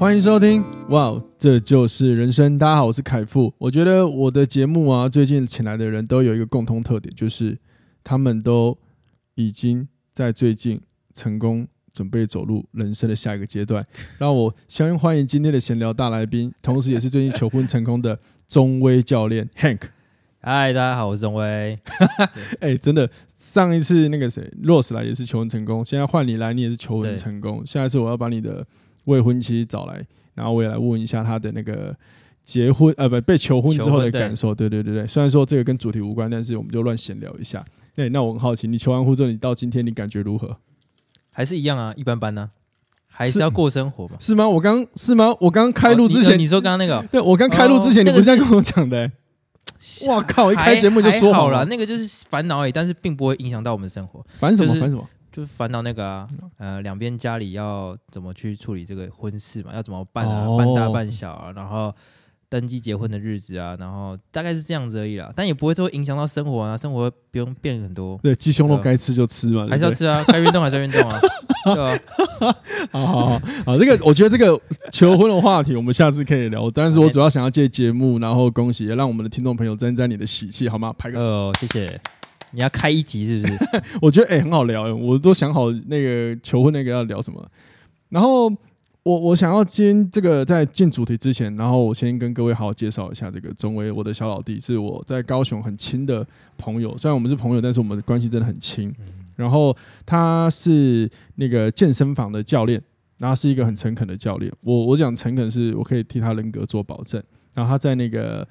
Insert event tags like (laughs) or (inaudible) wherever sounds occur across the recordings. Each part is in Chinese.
欢迎收听，哇，这就是人生。大家好，我是凯富。我觉得我的节目啊，最近请来的人都有一个共通特点，就是他们都已经在最近成功准备走入人生的下一个阶段。(laughs) 让我先欢迎今天的闲聊大来宾，同时也是最近求婚成功的中威教练 Hank。嗨，大家好，我是中威。(laughs) 哎，真的，上一次那个谁 Rose 来也是求婚成功，现在换你来，你也是求婚成功。下一次我要把你的。未婚妻找来，然后我也来问一下他的那个结婚呃不被求婚之后的感受。对对对对，虽然说这个跟主题无关，但是我们就乱闲聊一下。那那我很好奇，你求完婚之后，你到今天你感觉如何？还是一样啊，一般般呢、啊，还是要过生活吧？是，吗？我刚是吗？我刚开录之前、哦你，你说刚刚那个，(laughs) 对我刚开录之前，哦、你不是这样跟我讲的、欸？(laughs) 哇靠！一开节目就说好了，那个就是烦恼而已，但是并不会影响到我们的生活。烦什么？烦什么？就烦恼那个啊，呃，两边家里要怎么去处理这个婚事嘛？要怎么办啊？哦、办大办小啊？然后登记结婚的日子啊？然后大概是这样子而已啦。但也不会说影响到生活啊，生活不用变很多。对，鸡胸肉该吃就吃嘛，还是要吃啊，该运动还是要运动啊，(laughs) 对吧？好好好，好，这个我觉得这个求婚的话题我们下次可以聊。但是我主要想要借节目，然后恭喜，让我们的听众朋友沾沾你的喜气，好吗？拍个手，哦，谢谢。你要开一集是不是？(laughs) 我觉得哎、欸、很好聊，我都想好那个求婚那个要聊什么。然后我我想要今天这个在进主题之前，然后我先跟各位好好介绍一下这个中威，我的小老弟，是我在高雄很亲的朋友。虽然我们是朋友，但是我们的关系真的很亲。然后他是那个健身房的教练，然后是一个很诚恳的教练。我我讲诚恳是我可以替他人格做保证。然后他在那个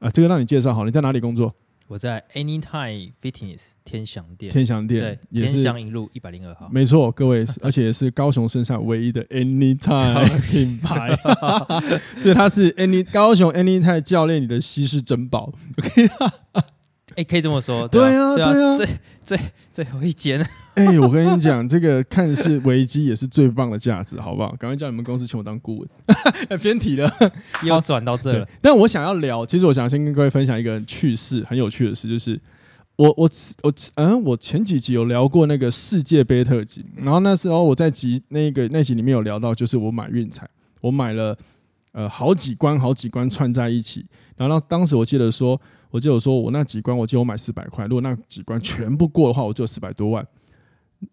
呃，这个让你介绍好，你在哪里工作？我在 Anytime Fitness 天祥店，天祥店对，也是天祥一路一百零二号，没错，各位，(laughs) 而且是高雄身上唯一的 Anytime (laughs) 品牌，(laughs) 所以他是 Any 高雄 Anytime 教练，你的稀世珍宝，OK。哎、欸，可以这么说，(laughs) 对啊，对啊，对啊最最最后一间。(laughs) 哎、欸，我跟你讲，这个看似危机，也是最棒的价值，好不好？赶快叫你们公司请我当顾问。(laughs) 偏题了，又转到这了。但我想要聊，其实我想先跟各位分享一个趣事，很有趣的事，就是我我我嗯，我前几集有聊过那个世界杯特辑，然后那时候我在集那个那集里面有聊到，就是我买运彩，我买了呃好几关好几关串在一起，然后当时我记得说。我就有说，我那几关，我记得我买四百块。如果那几关全部过的话，我就有四百多万。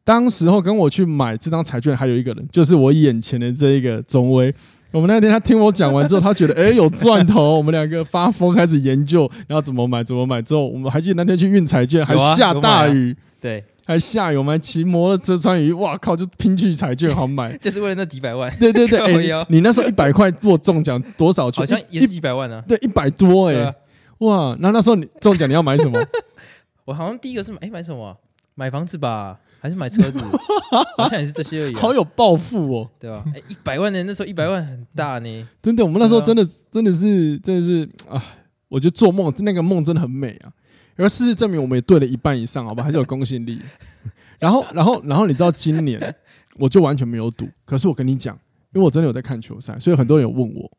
当时候跟我去买这张彩券还有一个人，就是我眼前的这一个中威。我们那天他听我讲完之后，他觉得哎、欸、有赚头，我们两个发疯开始研究，然后怎么买怎么买。之后我们还记得那天去运彩券，还下大雨，对，还下雨，我们还骑摩托车穿雨，哇靠，就拼去彩券好买，(laughs) 就是为了那几百万。对对对，(laughs) 欸、你那时候一百块如果中奖多少钱？好像也是几百万呢、啊。对，一百多哎、欸。哇，那那时候你中奖你要买什么？(laughs) 我好像第一个是买，哎、欸，买什么？买房子吧，还是买车子？(laughs) 好像也是这些而已、啊。好有抱负哦，对吧？哎、欸，一百万呢那时候一百万很大呢。真的，我们那时候真的真的是真的是啊，我觉得做梦那个梦真的很美啊。而事实证明，我们也对了一半以上，好吧，还是有公信力。(laughs) 然后，然后，然后你知道今年我就完全没有赌，可是我跟你讲，因为我真的有在看球赛，所以很多人有问我，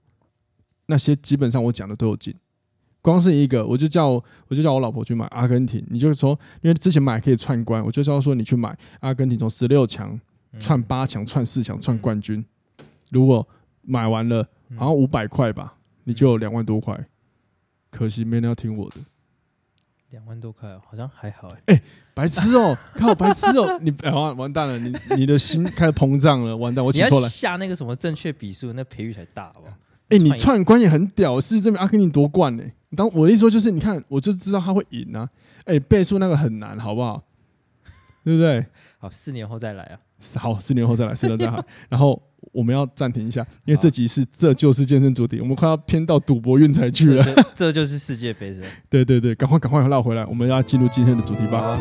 那些基本上我讲的都有进。光是一个，我就叫我就叫我老婆去买阿根廷。你就说，因为之前买可以串关，我就叫说你去买阿根廷，从十六强串八强，串四强，串冠军。如果买完了，好像五百块吧，你就有两万多块。可惜没人要听我的。两万多块，好像还好哎。哎，白痴哦，(laughs) 靠，白痴哦，你哎完完蛋了，你你的心开始膨胀了，完蛋，我起错了。下那个什么正确比数，那赔率才大吧？哎，你串关也很屌，是证明阿根廷夺冠呢。当我的意思说就是，你看，我就知道他会赢啊！哎，倍数那个很难，好不好？对不对？好，四年后再来啊！好，四年后再来，四年后再来。然后我们要暂停一下，因为这集是这就是健身主题，我们快要偏到赌博运彩去了。这就是世界杯是吧？(laughs) 对对对，赶快赶快绕回来，我们要进入今天的主题吧。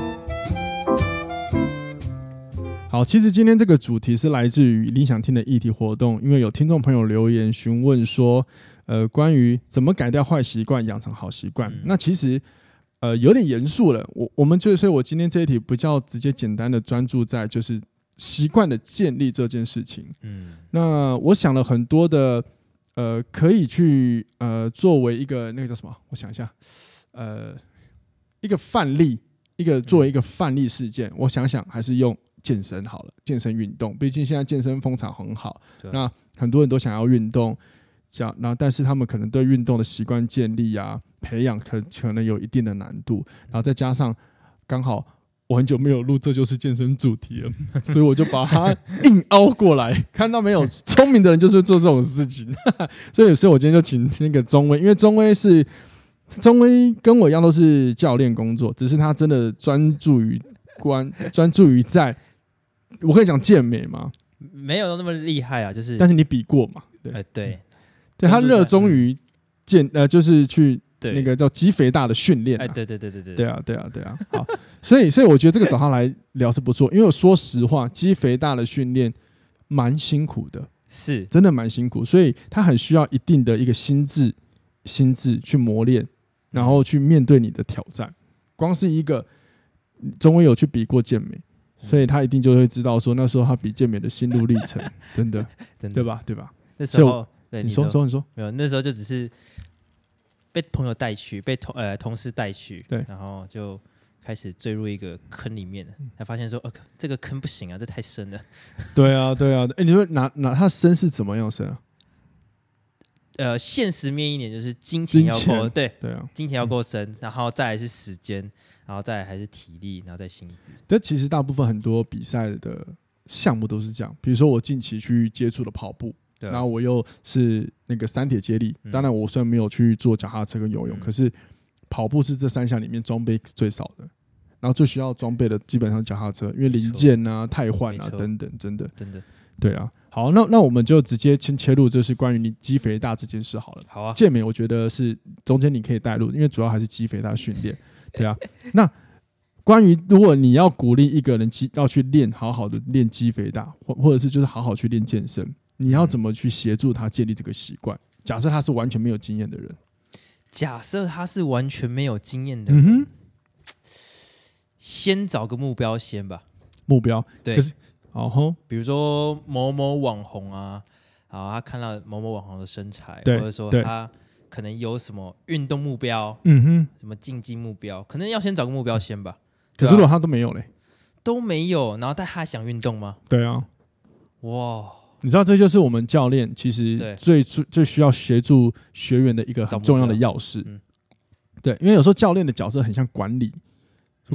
好，其实今天这个主题是来自于理想听的议题活动，因为有听众朋友留言询问说。呃，关于怎么改掉坏习惯，养成好习惯。嗯、那其实呃有点严肃了。我我们就所以，我今天这一题比较直接简单的专注在就是习惯的建立这件事情。嗯，那我想了很多的呃，可以去呃作为一个那个叫什么？我想一下，呃，一个范例，一个作为一个范例事件。嗯、我想想，还是用。健身好了，健身运动，毕竟现在健身风潮很好，那很多人都想要运动，这样，那但是他们可能对运动的习惯建立啊、培养，可可能有一定的难度，然后再加上刚好我很久没有录，这就是健身主题了，(laughs) 所以我就把它硬凹过来，看到没有？聪明的人就是做这种事情，(laughs) 所以所以我今天就请那个中威，因为中威是中威跟我一样都是教练工作，只是他真的专注于关 (laughs) 专注于在。我可以讲健美吗？没有那么厉害啊，就是。但是你比过嘛？对，欸、对，对他热衷于健，呃，就是去那个叫肌肥大的训练。哎，对对对对对，对啊，对啊，对啊。好，所以所以我觉得这个找他来聊是不错，因为我说实话，肌肥大的训练蛮辛苦的，是真的蛮辛苦，所以他很需要一定的一个心智，心智去磨练，然后去面对你的挑战。光是一个，中威有去比过健美。所以他一定就会知道说，那时候他比健美的心路历程，真的，(laughs) 真的对吧？对吧？那时候，对你说说你说，没有，那时候就只是被朋友带去，被同呃同事带去，对，然后就开始坠入一个坑里面了，才发现说，呃，这个坑不行啊，这太深了。对啊，对啊，哎，你说哪哪他深是怎么样深啊？呃，现实面一点就是金钱要够，对对啊，金钱要够深，然后再来是时间。然后再来还是体力，然后再薪资。但其实大部分很多比赛的项目都是这样。比如说我近期去接触的跑步，对然后我又是那个三铁接力。嗯、当然我虽然没有去做脚踏车跟游泳，嗯、可是跑步是这三项里面装备最少的。然后最需要装备的基本上脚踏车，因为零件啊、汰换啊等等，真的真的对啊。好，那那我们就直接先切入，就是关于你肌肥大这件事好了。好啊，健美我觉得是中间你可以带入，因为主要还是肌肥大训练。(laughs) 对啊，那关于如果你要鼓励一个人肌要去练，好好的练肌肥大，或或者是就是好好去练健身，你要怎么去协助他建立这个习惯？假设他是完全没有经验的人，假设他是完全没有经验的人，嗯，先找个目标先吧。目标对，可是哦吼，比如说某某网红啊，然后他看到某某网红的身材，或者说他。可能有什么运动目标，嗯哼，什么竞技目标，可能要先找个目标先吧。可是如果他都没有嘞，都没有，然后但他想运动吗？对啊，哇，你知道这就是我们教练其实最最最需要协助学员的一个很重要的钥匙。嗯，对，因为有时候教练的角色很像管理，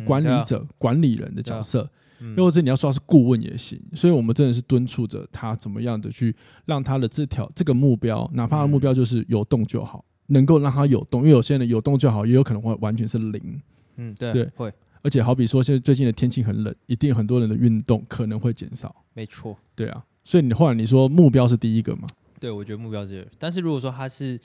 管理者、管理人的角色。又或者你要说他是顾问也行，所以我们真的是敦促着他怎么样的去让他的这条这个目标，哪怕他的目标就是有动就好，能够让他有动，因为有些人有动就好，也有可能会完全是零。嗯，对，对，会。而且好比说，现在最近的天气很冷，一定很多人的运动可能会减少。没错，对啊。所以你后来你说目标是第一个嘛？对，我觉得目标是。但是如果说他是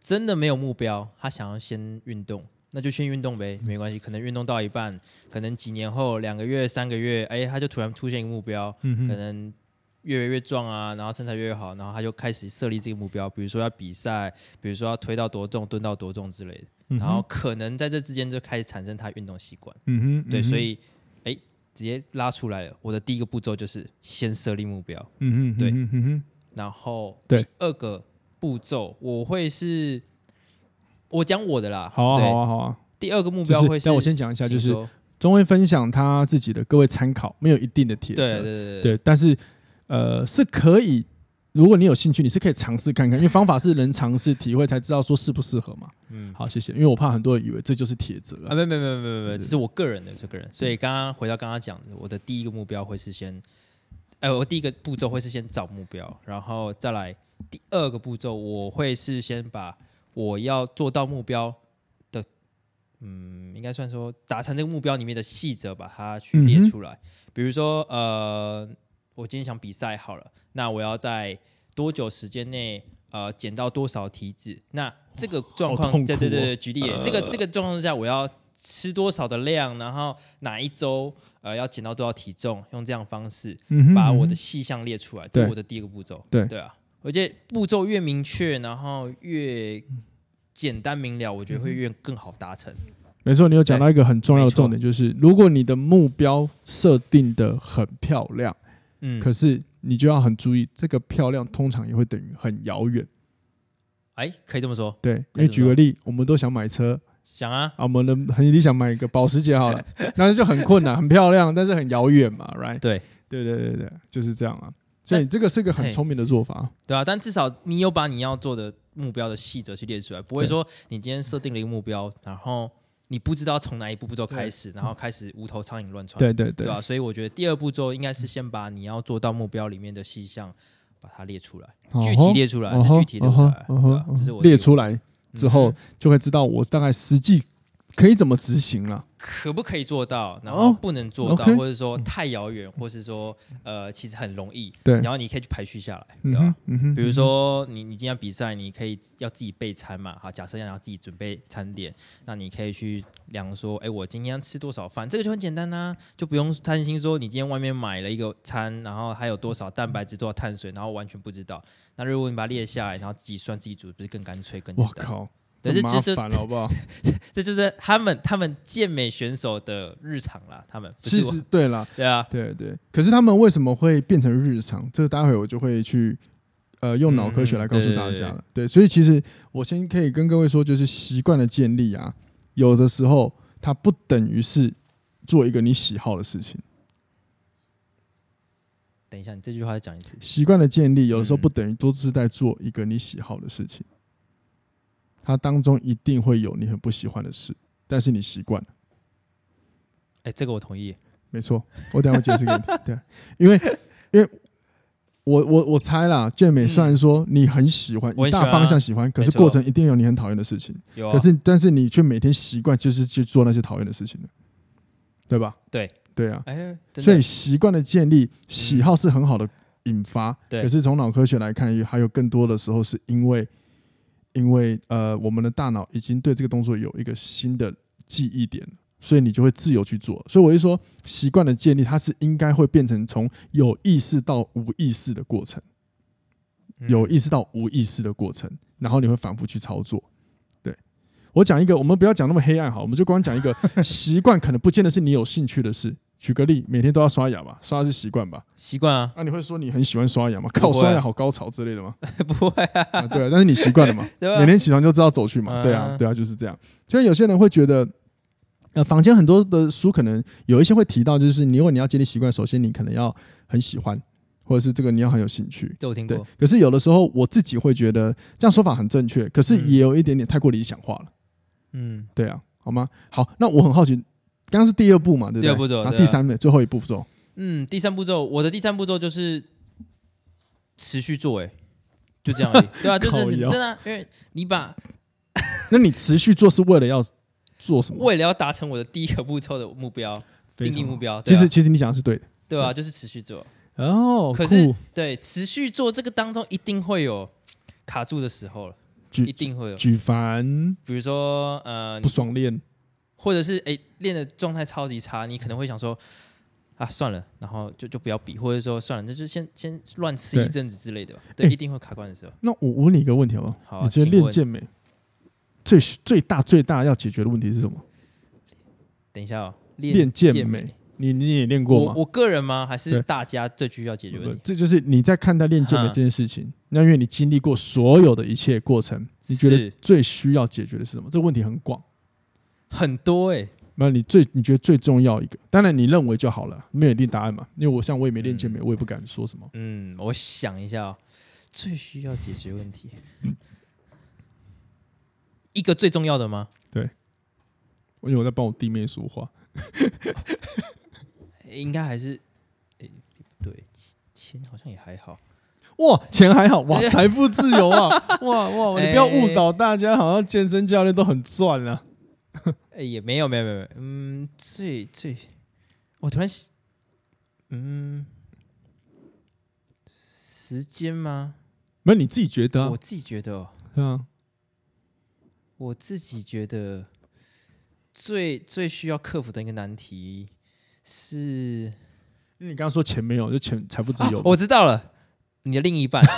真的没有目标，他想要先运动。那就先运动呗，没关系。可能运动到一半，可能几年后，两个月、三个月，哎，他就突然出现一个目标，嗯、可能越来越壮啊，然后身材越，越好，然后他就开始设立这个目标，比如说要比赛，比如说要推到多重、蹲到多重之类的。嗯、然后可能在这之间就开始产生他运动习惯。嗯哼，对，所以哎，直接拉出来了。我的第一个步骤就是先设立目标。嗯哼，对，嗯哼，然后第二个步骤我会是。我讲我的啦，好啊，好啊，好啊。第二个目标会是，但我先讲一下，就是中威分享他自己的各位参考，没有一定的铁则，对对对，但是呃是可以，如果你有兴趣，你是可以尝试看看，因为方法是人尝试体会才知道说适不适合嘛。嗯，好，谢谢，因为我怕很多人以为这就是铁则啊，没没没没没，这是我个人的，这个人。所以刚刚回到刚刚讲的，我的第一个目标会是先，哎，我第一个步骤会是先找目标，然后再来第二个步骤，我会是先把。我要做到目标的，嗯，应该算说达成这个目标里面的细则，把它去列出来。嗯、比如说，呃，我今天想比赛好了，那我要在多久时间内，呃，减到多少体脂？那这个状况，哦、对对对，举例，呃、这个这个状况之下，我要吃多少的量，然后哪一周，呃，要减到多少体重？用这样方式把我的细项列出来，这是我的第一个步骤。对对啊。我觉得步骤越明确，然后越简单明了，我觉得会越更好达成。没错，你有讲到一个很重要的重点，就是如果你的目标设定的很漂亮，嗯，可是你就要很注意，这个漂亮通常也会等于很遥远。哎，可以这么说，对，因为举个例，我们都想买车，想啊，啊，我们的很理想买一个保时捷好了，(laughs) 但是就很困难，很漂亮，但是很遥远嘛，right？对，对对对对，就是这样啊。所以这个是个很聪明的做法，对啊。但至少你有把你要做的目标的细则去列出来，不会说你今天设定了一个目标，然后你不知道从哪一步步骤开始，然后开始无头苍蝇乱窜。对对对，对啊。所以我觉得第二步骤应该是先把你要做到目标里面的细项把它列出来，具体列出来，是具体列出来，这是我列出来之后就会知道我大概实际。可以怎么执行了？可不可以做到？然后不能做到，或者说太遥远，或是说呃，其实很容易。对，然后你可以去排序下来，对吧？比如说你你今天比赛，你可以要自己备餐嘛。好，假设要要自己准备餐点，那你可以去量说，哎，我今天要吃多少饭？这个就很简单呐，就不用担心说你今天外面买了一个餐，然后还有多少蛋白质、多少碳水，然后完全不知道。那如果你把它列下来，然后自己算自己煮，不是更干脆更简单？我靠！麻烦了，好不好？(laughs) 这就是他们他们健美选手的日常啦。他们其实对啦，对啊，对对。可是他们为什么会变成日常？这个待会我就会去呃用脑科学来告诉大家了。嗯、对，所以其实我先可以跟各位说，就是习惯的建立啊，有的时候它不等于是做一个你喜好的事情。等一下，你这句话再讲一次。习惯的建立有的时候不等于都是在做一个你喜好的事情。它当中一定会有你很不喜欢的事，但是你习惯了。哎，这个我同意，没错。我等下会解释给你。对，因为因为我我我猜啦，健美虽然说你很喜欢，一大方向喜欢，可是过程一定有你很讨厌的事情。有，可是但是你却每天习惯就是去做那些讨厌的事情，对吧？对对啊。所以习惯的建立，喜好是很好的引发。对。可是从脑科学来看，还有更多的时候是因为。因为呃，我们的大脑已经对这个动作有一个新的记忆点，所以你就会自由去做。所以我就说，习惯的建立，它是应该会变成从有意识到无意识的过程，有意识到无意识的过程，然后你会反复去操作。对，我讲一个，我们不要讲那么黑暗好，我们就光讲一个习惯，可能不见得是你有兴趣的事。举个例，每天都要刷牙吧？刷牙是习惯吧？习惯啊。那、啊、你会说你很喜欢刷牙吗？靠，刷牙好高潮之类的吗？(laughs) 不会啊，啊。对啊，但是你习惯了嘛？(laughs) 每天起床就知道走去嘛？对啊，对啊，就是这样。所以有些人会觉得，呃，房间很多的书可能有一些会提到，就是你如果你要建立习惯，首先你可能要很喜欢，或者是这个你要很有兴趣。这我听过。可是有的时候我自己会觉得这样说法很正确，可是也有一点点太过理想化了。嗯，对啊，好吗？好，那我很好奇。刚刚是第二步嘛，对不对？第二步骤，然后第三步，最后一步骤。嗯，第三步骤，我的第三步骤就是持续做，哎，就这样而已，(laughs) 对啊，就是真的，因为你把，(laughs) 那你持续做是为了要做什么？为了要达成我的第一个步骤的目标，定义目标。其实，其实你讲的是对的，对啊，就是持续做。哦，可是对持续做这个当中，一定会有 (tsk) 卡住的时候了，一定会有举凡，比如说呃，不爽练。或者是哎，练的状态超级差，你可能会想说啊，算了，然后就就不要比，或者说算了，那就先先乱吃一阵子之类的吧。对，对，一定会卡关的时候。那我问你一个问题好不好？好啊，你觉得练健美最最大最大要解决的问题是什么？等一下哦，练健美，你你也练过吗？我我个人吗？还是大家最需要解决问题？这就是你在看待练健美这件事情，那因为你经历过所有的一切过程，你觉得最需要解决的是什么？这个问题很广。很多哎、欸，那你最你觉得最重要一个？当然你认为就好了，没有一定答案嘛。因为我像我也没练健美，我也不敢说什么。嗯，我想一下、哦，最需要解决问题，一个最重要的吗？对，因为我在帮我弟妹说话，应该还是，哎、欸，对，钱好像也还好。哇，钱还好哇，财富自由啊！(laughs) 哇哇，你不要误导大家，好像健身教练都很赚啊。哎，(laughs) 也没有，没有，没有，嗯，最最，我突然，嗯，时间吗？没有，你自己觉得、啊？我自己觉得、哦，嗯，我自己觉得最最需要克服的一个难题是，因为你刚刚说钱没有，就钱财富自由、啊。我知道了，你的另一半。(laughs)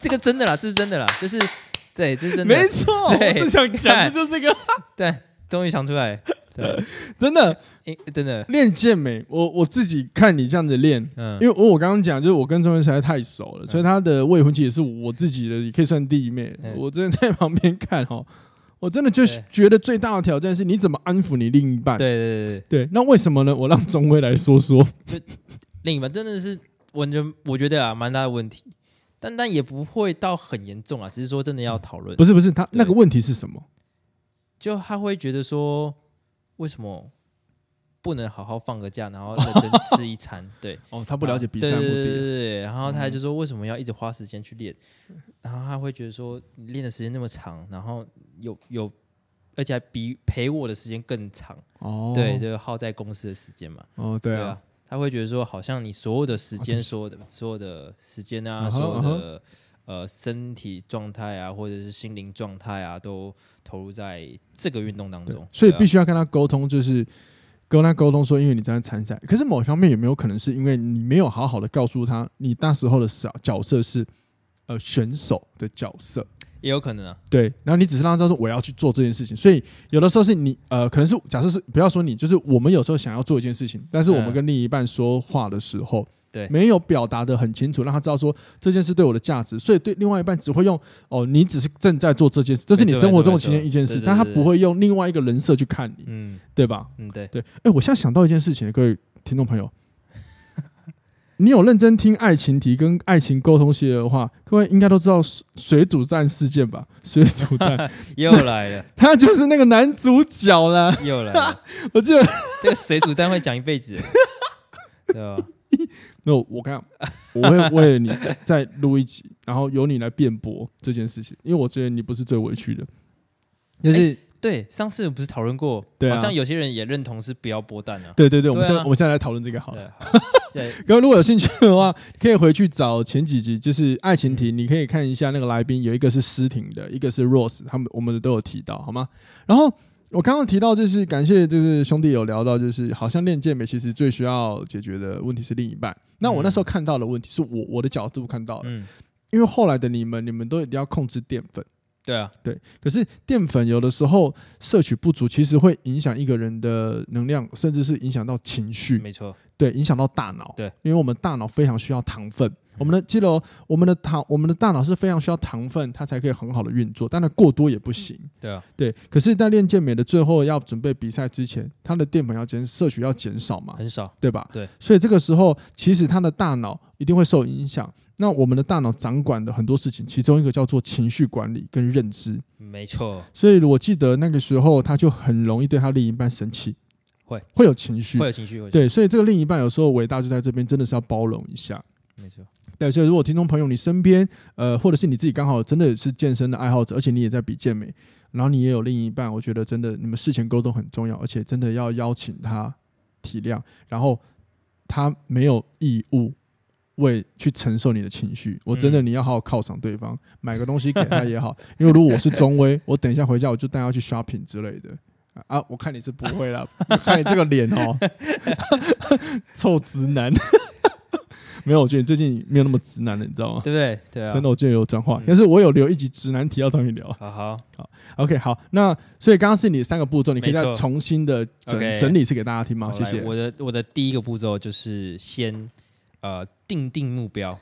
这个真的啦，这是真的啦，就是对，这是真的，没错，对我是想讲的就是这个，(laughs) 对，终于想出来，对，(laughs) 真的，真的。练健美，我我自己看你这样子练，嗯，因为我我刚刚讲就是我跟钟文实在太熟了，所以他的未婚妻也是我自己的，也可以算弟妹，我真的在旁边看哈。(laughs) 我真的就觉得最大的挑战是，你怎么安抚你另一半？对对对对，那为什么呢？我让钟威来说说。另一半真的是，我觉得我觉得啊，蛮大的问题，但但也不会到很严重啊，只是说真的要讨论。不是不是，他那个问题是什么？就他会觉得说，为什么？不能好好放个假，然后认真 (laughs) 吃一餐。对，哦，他不了解比赛目的。对对对，然后他就说，为什么要一直花时间去练？然后他会觉得说，练的时间那么长，然后有有，而且还比陪我的时间更长。哦，对，就耗在公司的时间嘛。哦，对啊。他会觉得说，好像你所有的时间，所有的所有的时间啊，所有的呃身体状态啊，或者是心灵状态啊，都投入在这个运动当中。所以必须要跟他沟通，就是。跟他沟通说，因为你正在参赛，可是某方面有没有可能是因为你没有好好的告诉他，你那时候的角角色是呃选手的角色，也有可能啊。对，然后你只是让他知道说我要去做这件事情，所以有的时候是你呃，可能是假设是不要说你，就是我们有时候想要做一件事情，但是我们跟另一半说话的时候。对，没有表达的很清楚，让他知道说这件事对我的价值，所以对另外一半只会用哦，你只是正在做这件事，这是你生活中的其中一件事，但他不会用另外一个人设去看你，嗯，对吧？嗯，对对。哎，我现在想到一件事情，各位听众朋友，你有认真听爱情题跟爱情沟通系列的话，各位应该都知道水煮蛋事件吧？水煮蛋 (laughs) 又来了，(laughs) 他就是那个男主角了，又来了。(laughs) 我记得这个水煮蛋会讲一辈子，对吧？没有，我看我会为了你再录一集，然后由你来辩驳这件事情，因为我觉得你不是最委屈的，就是、欸、对上次不是讨论过，对、啊，好像有些人也认同是不要播蛋啊，对对对，我们现在、啊、我们现在来讨论这个好了。(laughs) 对，各位如果有兴趣的话，可以回去找前几集，就是爱情题，你可以看一下那个来宾，有一个是诗婷的，一个是 Rose，他们我们都有提到，好吗？然后。我刚刚提到，就是感谢，就是兄弟有聊到，就是好像练健美其实最需要解决的问题是另一半。那我那时候看到的问题是我我的角度看到的，嗯，因为后来的你们，你们都一定要控制淀粉，对啊，对。可是淀粉有的时候摄取不足，其实会影响一个人的能量，甚至是影响到情绪，没错，对，影响到大脑，对，因为我们大脑非常需要糖分。我们的记得，我们的糖，我们的大脑是非常需要糖分，它才可以很好的运作，但是过多也不行。对啊，对。可是，在练健美的最后要准备比赛之前，它的淀粉要减摄取要减少嘛？很少，对吧？对。所以这个时候，其实他的大脑一定会受影响。那我们的大脑掌管的很多事情，其中一个叫做情绪管理跟认知。没错。所以我记得那个时候，他就很容易对他另一半生气，会会有情绪，会有情绪。对，所以这个另一半有时候伟大就在这边，真的是要包容一下。没错。对，所以如果听众朋友你身边，呃，或者是你自己刚好真的是健身的爱好者，而且你也在比健美，然后你也有另一半，我觉得真的你们事前沟通很重要，而且真的要邀请他体谅，然后他没有义务为去承受你的情绪，我真的你要好好犒赏对方，买个东西给他也好，因为如果我是中威，我等一下回家我就带他去 shopping 之类的。啊，我看你是不会了，看你这个脸哦，(laughs) 臭直男。没有，我觉得你最近没有那么直男了，你知道吗？对不对？对啊，真的，我最近有转化，但是我有留一集直男题要找你聊。好好好，OK，好，那所以刚刚是你的三个步骤，你可以再重新的整整理一次给大家听吗？谢谢。我的我的第一个步骤就是先呃定定目标，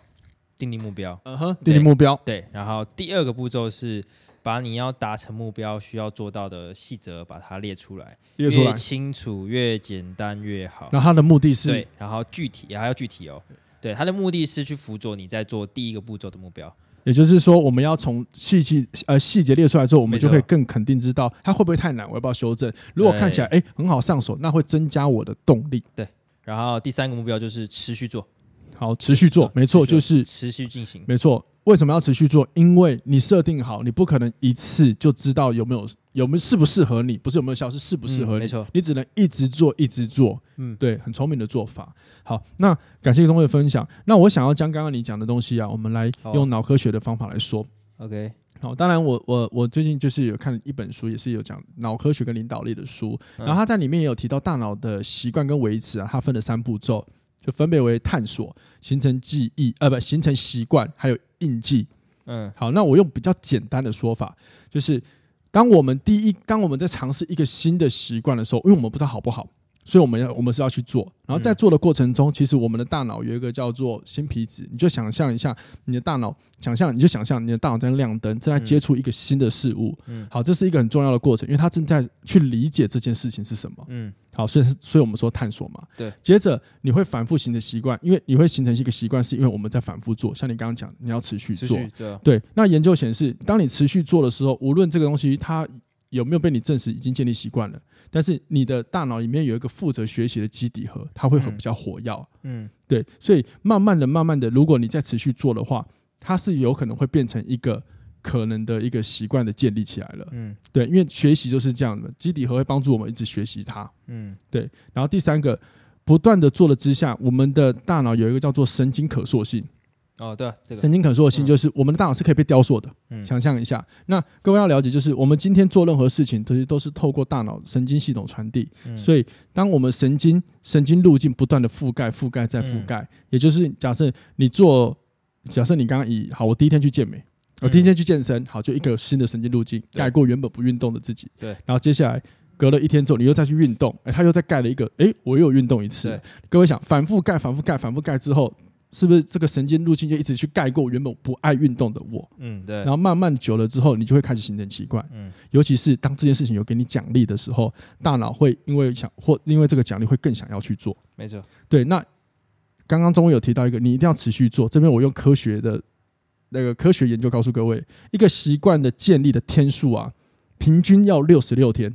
定定目标，嗯哼，定定目标，对。然后第二个步骤是把你要达成目标需要做到的细则把它列出来，列出来，越清楚越简单越好。然后它的目的是，对，然后具体也还要具体哦。对，他的目的是去辅佐你在做第一个步骤的目标，也就是说，我们要从细细呃细节列出来之后，我们就可以更肯定知道它会不会太难，我要不要修正？如果看起来哎很好上手，那会增加我的动力。对，然后第三个目标就是持续做，好，持续做，没错，就是持续进行，没错。为什么要持续做？因为你设定好，你不可能一次就知道有没有有没有适不适合你，不是有没有效，是适不适合你。没错，你只能一直做，一直做。嗯，对，很聪明的做法。好，那感谢钟威的分享。那我想要将刚刚你讲的东西啊，我们来用脑科学的方法来说。OK，好，当然我我我最近就是有看一本书，也是有讲脑科学跟领导力的书，然后他在里面也有提到大脑的习惯跟维持啊，它分了三步骤。就分别为探索、形成记忆，呃，不，形成习惯，还有印记。嗯，好，那我用比较简单的说法，就是当我们第一，当我们在尝试一个新的习惯的时候，因为我们不知道好不好。所以我们要，我们是要去做，然后在做的过程中，其实我们的大脑有一个叫做新皮质，你就想象一下，你的大脑，想象你就想象你的大脑在亮灯，正在接触一个新的事物。嗯，好，这是一个很重要的过程，因为它正在去理解这件事情是什么。嗯，好，所以所以我们说探索嘛。对。接着你会反复形成习惯，因为你会形成一个习惯，是因为我们在反复做。像你刚刚讲，你要持续做。对。那研究显示，当你持续做的时候，无论这个东西它有没有被你证实已经建立习惯了。但是你的大脑里面有一个负责学习的基底核，它会很比较活跃。嗯，对，所以慢慢的、慢慢的，如果你再持续做的话，它是有可能会变成一个可能的一个习惯的建立起来了。嗯，对，因为学习就是这样的，基底核会帮助我们一直学习它。嗯，对。然后第三个，不断的做了之下，我们的大脑有一个叫做神经可塑性。哦，对、啊，这个神经可塑性就是我们的大脑是可以被雕塑的。嗯，想象一下，那各位要了解，就是我们今天做任何事情，其实都是透过大脑神经系统传递。嗯，所以，当我们神经神经路径不断的覆盖、覆盖再覆盖，嗯，也就是假设你做，假设你刚刚以好，我第一天去健美，我第一天去健身，好，就一个新的神经路径盖过原本不运动的自己。对，然后接下来隔了一天之后，你又再去运动，哎，他又再盖了一个，哎，我又运动一次。各位想，反复盖、反复盖、反复盖之后。是不是这个神经路径就一直去盖过原本不爱运动的我？嗯，对。然后慢慢久了之后，你就会开始形成习惯。嗯，尤其是当这件事情有给你奖励的时候，大脑会因为想或因为这个奖励会更想要去做。没错。对，那刚刚中医有提到一个，你一定要持续做。这边我用科学的那个科学研究告诉各位，一个习惯的建立的天数啊，平均要六十六天。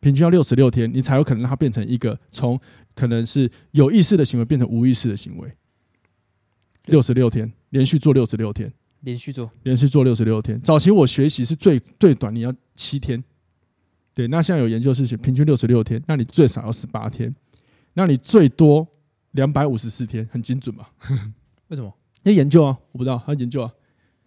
平均要六十六天，你才有可能让它变成一个从可能是有意识的行为变成无意识的行为。六十六天，连续做六十六天，连续做，连续做六十六天。早期我学习是最最短，你要七天。对，那现在有研究是写平均六十六天，那你最少要十八天，那你最多两百五十四天，很精准嘛？(laughs) 为什么？因为研究啊，我不知道，他研究啊，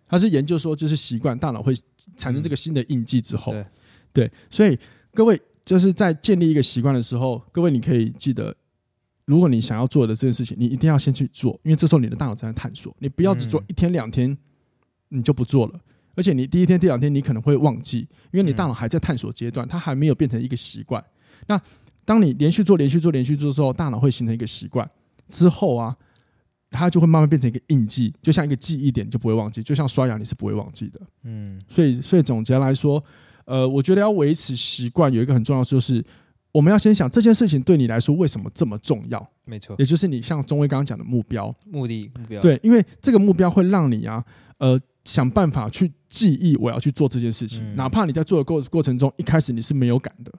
他是研究说就是习惯，大脑会产生这个新的印记之后，嗯、对，对，所以各位就是在建立一个习惯的时候，各位你可以记得。如果你想要做的这件事情，你一定要先去做，因为这时候你的大脑在探索。你不要只做一天两天，你就不做了。而且你第一天、第两天，你可能会忘记，因为你大脑还在探索阶段，它还没有变成一个习惯。那当你连续做、连续做、连续做的时候，大脑会形成一个习惯之后啊，它就会慢慢变成一个印记，就像一个记忆点，你就不会忘记。就像刷牙，你是不会忘记的。嗯，所以，所以总结来说，呃，我觉得要维持习惯有一个很重要就是。我们要先想这件事情对你来说为什么这么重要？没错，也就是你像中威刚刚讲的目标、目的、目标。对，因为这个目标会让你啊，呃，想办法去记忆我要去做这件事情，哪怕你在做的过过程中一开始你是没有感的，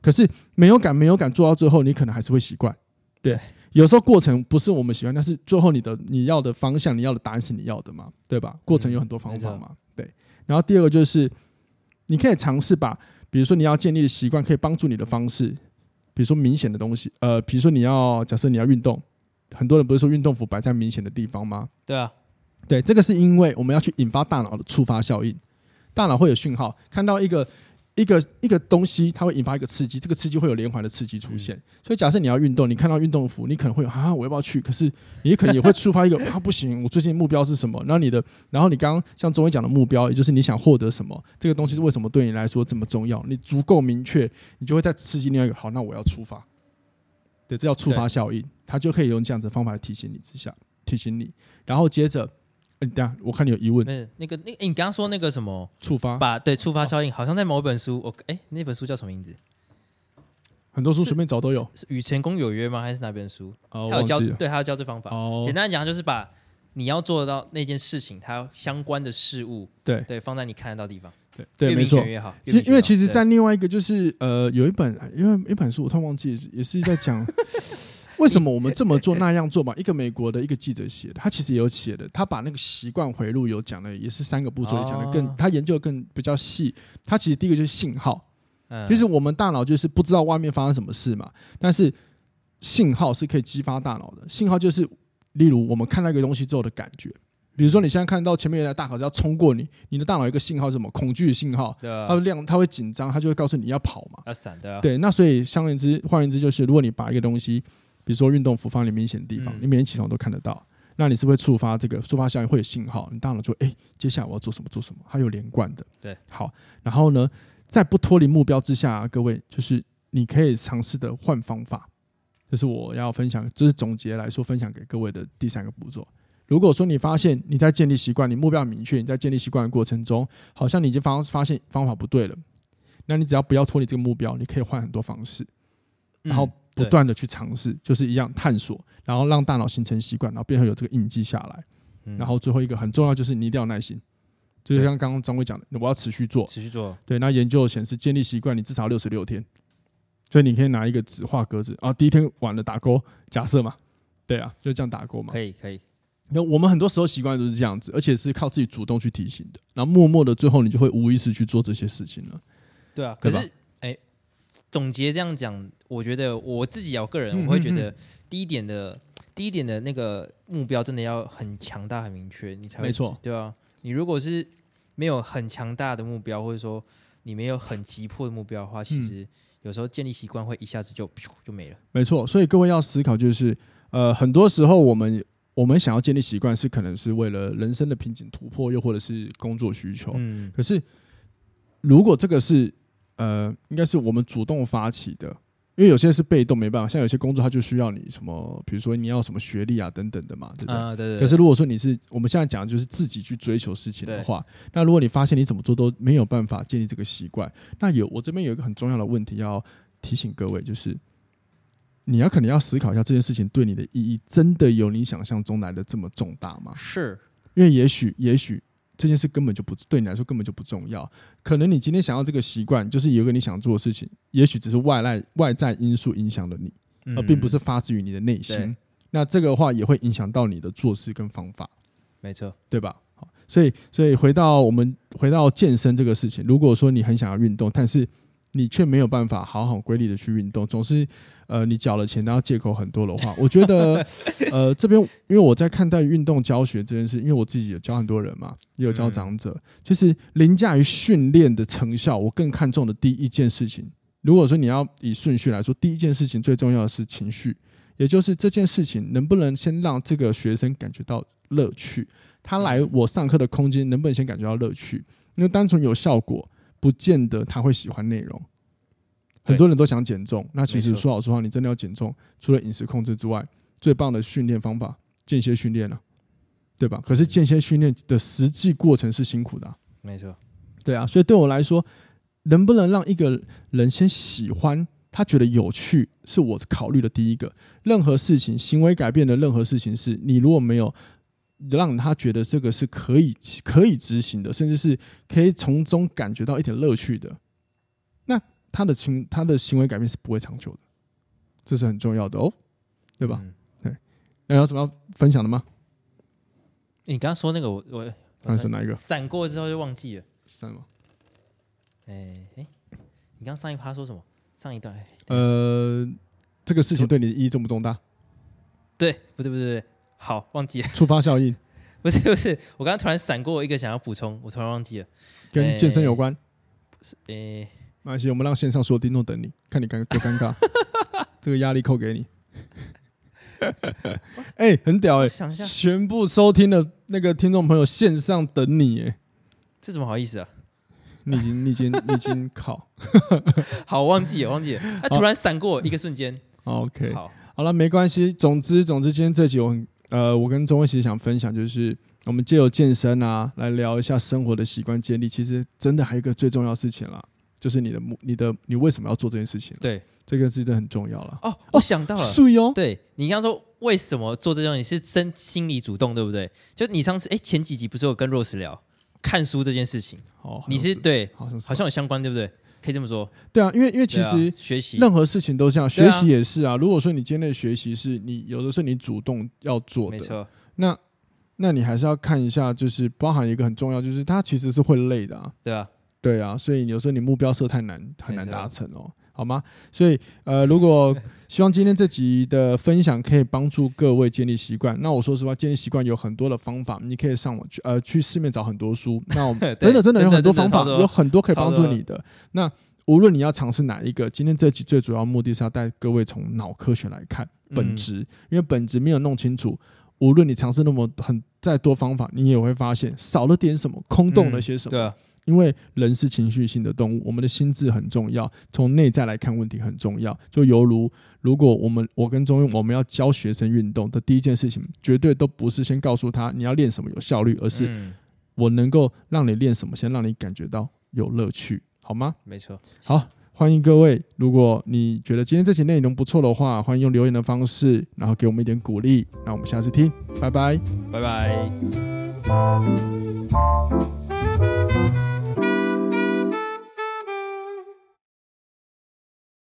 可是没有感、没有感做到最后，你可能还是会习惯。对，有时候过程不是我们喜欢，但是最后你的你要的方向、你要的答案是你要的嘛？对吧？过程有很多方法嘛。对。然后第二个就是，你可以尝试把。比如说你要建立的习惯可以帮助你的方式，比如说明显的东西，呃，比如说你要假设你要运动，很多人不是说运动服摆在明显的地方吗？对啊，对，这个是因为我们要去引发大脑的触发效应，大脑会有讯号，看到一个。一个一个东西，它会引发一个刺激，这个刺激会有连环的刺激出现。所以，假设你要运动，你看到运动服，你可能会有啊，我要不要去？可是，你可能也会触发一个 (laughs) 啊，不行，我最近目标是什么？然后你的，然后你刚刚像中医讲的目标，也就是你想获得什么，这个东西是为什么对你来说这么重要？你足够明确，你就会再刺激另外一个。好，那我要出发。对，这叫触发效应，它就可以用这样子的方法来提醒你之下，提醒你，然后接着。等下，我看你有疑问。那个，那你刚刚说那个什么触发？把对触发效应，好像在某本书，我哎，那本书叫什么名字？很多书随便找都有。是《与成功有约》吗？还是哪本书？哦，他有教，对，他要教这方法。简单讲，就是把你要做到那件事情，它相关的事物，对对，放在你看得到地方。对对，没错，越好。因因为其实，在另外一个就是呃，有一本，因为一本书我突然忘记，也是在讲。(laughs) 为什么我们这么做那样做嘛？一个美国的一个记者写的，他其实也有写的，他把那个习惯回路有讲的，也是三个步骤，也讲的更，他研究的更比较细。他其实第一个就是信号，其实我们大脑就是不知道外面发生什么事嘛，但是信号是可以激发大脑的。信号就是，例如我们看到一个东西之后的感觉，比如说你现在看到前面有台大卡车要冲过你，你的大脑一个信号是什么？恐惧的信号，它会亮，它会紧张，它就会告诉你要跑嘛，要闪的。对，那所以相言之，换言之就是，如果你把一个东西比如说运动服放你明显的地方，你每天起床都看得到。那你是不会触发这个触发效应会有信号？你大脑就哎、欸，接下来我要做什么做什么，它有连贯的。对，好，然后呢，在不脱离目标之下、啊，各位就是你可以尝试的换方法。这是我要分享，这是总结来说分享给各位的第三个步骤。如果说你发现你在建立习惯，你目标很明确，你在建立习惯的过程中，好像你已经发发现方法不对了，那你只要不要脱离这个目标，你可以换很多方式，然后不断的去尝试，就是一样探索，然后让大脑形成习惯，然后变成有这个印记下来。然后最后一个很重要就是你一定要耐心，就是像刚刚张伟讲的，我要持续做，持续做。对，那研究显示建立习惯你至少六十六天，所以你可以拿一个纸画格子啊，第一天晚了打勾，假设嘛，对啊，就这样打勾嘛，可以可以。那我们很多时候习惯都是这样子，而且是靠自己主动去提醒的，然后默默的最后你就会无意识去做这些事情了。对啊，可是总结这样讲，我觉得我自己啊，个人我会觉得第一点的，第一点的那个目标真的要很强大、很明确，你才会没错，对啊。你如果是没有很强大的目标，或者说你没有很急迫的目标的话，其实有时候建立习惯会一下子就就没了。没错，所以各位要思考，就是呃，很多时候我们。我们想要建立习惯，是可能是为了人生的瓶颈突破，又或者是工作需求。嗯，可是如果这个是呃，应该是我们主动发起的，因为有些是被动，没办法。像有些工作，它就需要你什么，比如说你要什么学历啊等等的嘛，对不对？啊，对对。可是如果说你是我们现在讲的就是自己去追求事情的话，那如果你发现你怎么做都没有办法建立这个习惯，那有我这边有一个很重要的问题要提醒各位，就是。你要可能要思考一下这件事情对你的意义，真的有你想象中来的这么重大吗？是，因为也许也许这件事根本就不对你来说根本就不重要。可能你今天想要这个习惯，就是有一个你想做的事情，也许只是外来外在因素影响了你，而并不是发自于你的内心。那这个话也会影响到你的做事跟方法，没错，对吧？好，所以所以回到我们回到健身这个事情，如果说你很想要运动，但是你却没有办法好好规律的去运动，总是呃你缴了钱然后借口很多的话，(laughs) 我觉得 (laughs) 呃这边因为我在看待运动教学这件事，因为我自己有教很多人嘛，也有教长者，就是凌驾于训练的成效，我更看重的第一件事情。如果说你要以顺序来说，第一件事情最重要的是情绪，也就是这件事情能不能先让这个学生感觉到乐趣，他来我上课的空间能不能先感觉到乐趣？因为单纯有效果。不见得他会喜欢内容，很多人都想减重。那其实说老实话，你真的要减重，除了饮食控制之外，最棒的训练方法间歇训练了，对吧？可是间歇训练的实际过程是辛苦的，没错，对啊。所以对我来说，能不能让一个人先喜欢，他觉得有趣，是我考虑的第一个。任何事情，行为改变的任何事情，是你如果没有。让他觉得这个是可以可以执行的，甚至是可以从中感觉到一点乐趣的，那他的情他的行为改变是不会长久的，这是很重要的哦，对吧？嗯、对，那有什么要分享的吗？你刚刚说那个我我刚是哪一个？闪过之后就忘记了，什么。哎哎，你刚上一趴说什么？上一段？呃，这个事情对你的意义重不重大？对，不对不对不对。好，忘记了。触发效应，(laughs) 不是不是，我刚刚突然闪过一个想要补充，我突然忘记了，跟健身有关，不是，诶，没关系，我们让线上所有听众等你，看你尴多尴尬，(laughs) 这个压力扣给你，哎、欸，很屌哎、欸，全部收听的那个听众朋友线上等你哎，这怎么好意思啊？你已经 (laughs) 你已经你已经考，好，我忘记了忘记了，他突然闪过一个瞬间，OK，好，好了，没关系，总之总之，今天这集我很。呃，我跟中威其实想分享，就是我们借由健身啊，来聊一下生活的习惯建立。其实真的还有一个最重要的事情啦，就是你的目、你的、你为什么要做这件事情？对，这个是真的很重要了。哦，我想到了，是哦。对，你刚刚说为什么做这种，你是真心理主动，对不对？就你上次哎，前几集不是有跟 Rose 聊看书这件事情？哦，你是对，好像好像有相关，对不对？可以这么说，对啊，因为因为其实学习任何事情都这样，学习也是啊。如果说你今天的学习是你有的是你主动要做的，没错，那那你还是要看一下，就是包含一个很重要，就是它其实是会累的啊。对啊，对啊，所以有时候你目标设太难，很难达成哦。好吗？所以呃，如果希望今天这集的分享可以帮助各位建立习惯，那我说实话，建立习惯有很多的方法，你可以上网去呃去市面找很多书。(laughs) 那我们真的真的有很多方法，有很多可以帮助你的。那无论你要尝试哪一个，今天这集最主要目的是要带各位从脑科学来看本质，因为本质没有弄清楚，无论你尝试那么很再多方法，你也会发现少了点什么，空洞了些什么。对啊，因为人是情绪性的动物，我们的心智很重要，从内在来看问题很重要。就犹如如果我们我跟中庸，我们要教学生运动的第一件事情，绝对都不是先告诉他你要练什么有效率，而是我能够让你练什么，先让你感觉到有乐趣，好吗？没错，好。欢迎各位，如果你觉得今天这期内容不错的话，欢迎用留言的方式，然后给我们一点鼓励。那我们下次听，拜拜，拜拜。